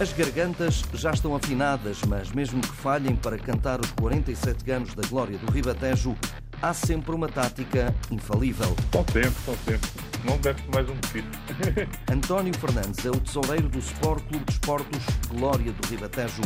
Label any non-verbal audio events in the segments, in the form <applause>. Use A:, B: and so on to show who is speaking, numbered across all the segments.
A: As gargantas já estão afinadas, mas mesmo que falhem para cantar os 47 anos da glória do Ribatejo, há sempre uma tática infalível.
B: São sempre, são sempre. Não deve mais um defeito. <laughs>
A: António Fernandes é o tesoureiro do Sport Clube de Esportos Glória do Ribatejo.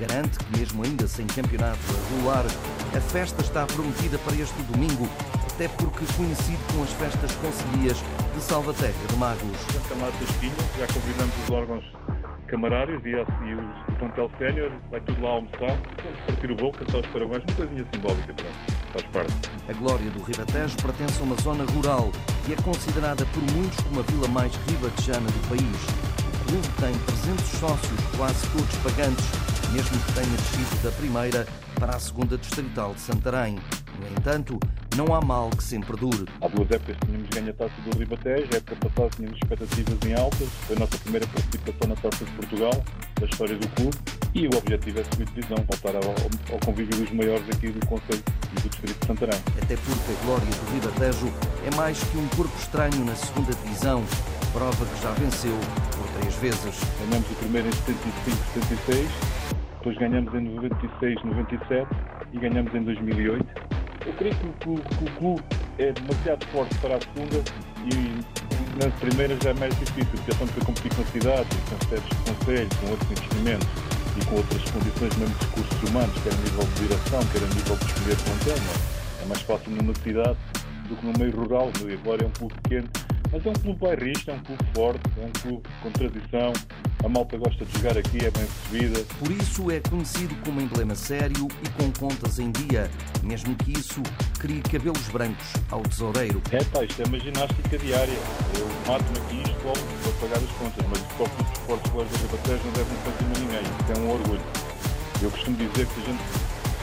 A: Garante que, mesmo ainda sem campeonato a rolar, a festa está prometida para este domingo, até porque coincide com as festas concilias de Salvaterra de Magos.
B: Chamado Tasquinha, já convidamos os órgãos camarários e, e o, o plantel sénior, vai tudo lá almoçar, partir o bolo, cantar os parabéns, uma coisinha simbólica, pronto, faz parte.
A: A glória do Ribatejo pertence a uma zona rural e é considerada por muitos como a vila mais ribatejana do país. O clube tem 300 sócios, quase todos pagantes, mesmo que tenha descido da primeira para a segunda distrital de Santarém. No entanto, não há mal que sempre dure.
B: Há duas épocas tínhamos ganho a taça do Ribatejo, a época passada tínhamos expectativas em altas, foi a nossa primeira participação na taça de Portugal, da história do clube, e o objetivo é subir divisão, voltar ao, ao convívio dos maiores aqui do Conselho e do Distrito de Santarém.
A: Até porque a glória do Ribatejo é mais que um corpo estranho na segunda divisão, prova que já venceu por três vezes.
B: Ganhamos o primeiro em 75, 76, depois ganhamos em 96, 97 e ganhamos em 2008. Eu creio que, que, que o clube é demasiado forte para a segunda e na primeira já é mais difícil, porque estamos a competir com a cidade, com certos conselhos, com outros investimentos e com outras condições, mesmo de recursos humanos, quer a nível de direção, quer a nível de escolher plantel. É? é mais fácil numa cidade do que no meio rural, agora é um clube pequeno mas é um clube bairrista, é um clube forte, é um clube com tradição. A malta gosta de jogar aqui, é bem recebida.
A: Por isso é conhecido como emblema sério e com contas em dia, mesmo que isso crie cabelos brancos ao tesoureiro.
B: É pá, isto é uma ginástica diária. Eu mato-me aqui isto para pagar as contas, mas o próprio dos esportes escolares da Ribatejo não deve a ninguém. Isto é um orgulho. Eu costumo dizer que se, a gente,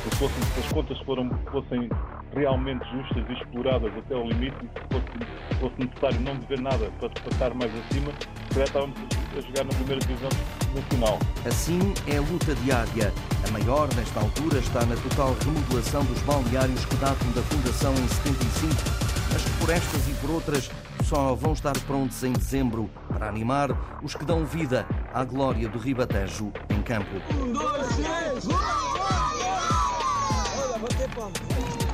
B: se, fosse, se as contas foram, fossem realmente justas e exploradas até ao limite, se fosse, fosse necessário não dever nada para, para estar mais acima, já estávamos a jogar na primeira divisão nacional.
A: Assim é a luta diária. A maior, nesta altura, está na total remodelação dos balneários que datam da fundação em 75, mas que por estas e por outras só vão estar prontos em dezembro para animar os que dão vida à glória do Ribatejo em campo. Um, dois, três, Olha, bater palmas.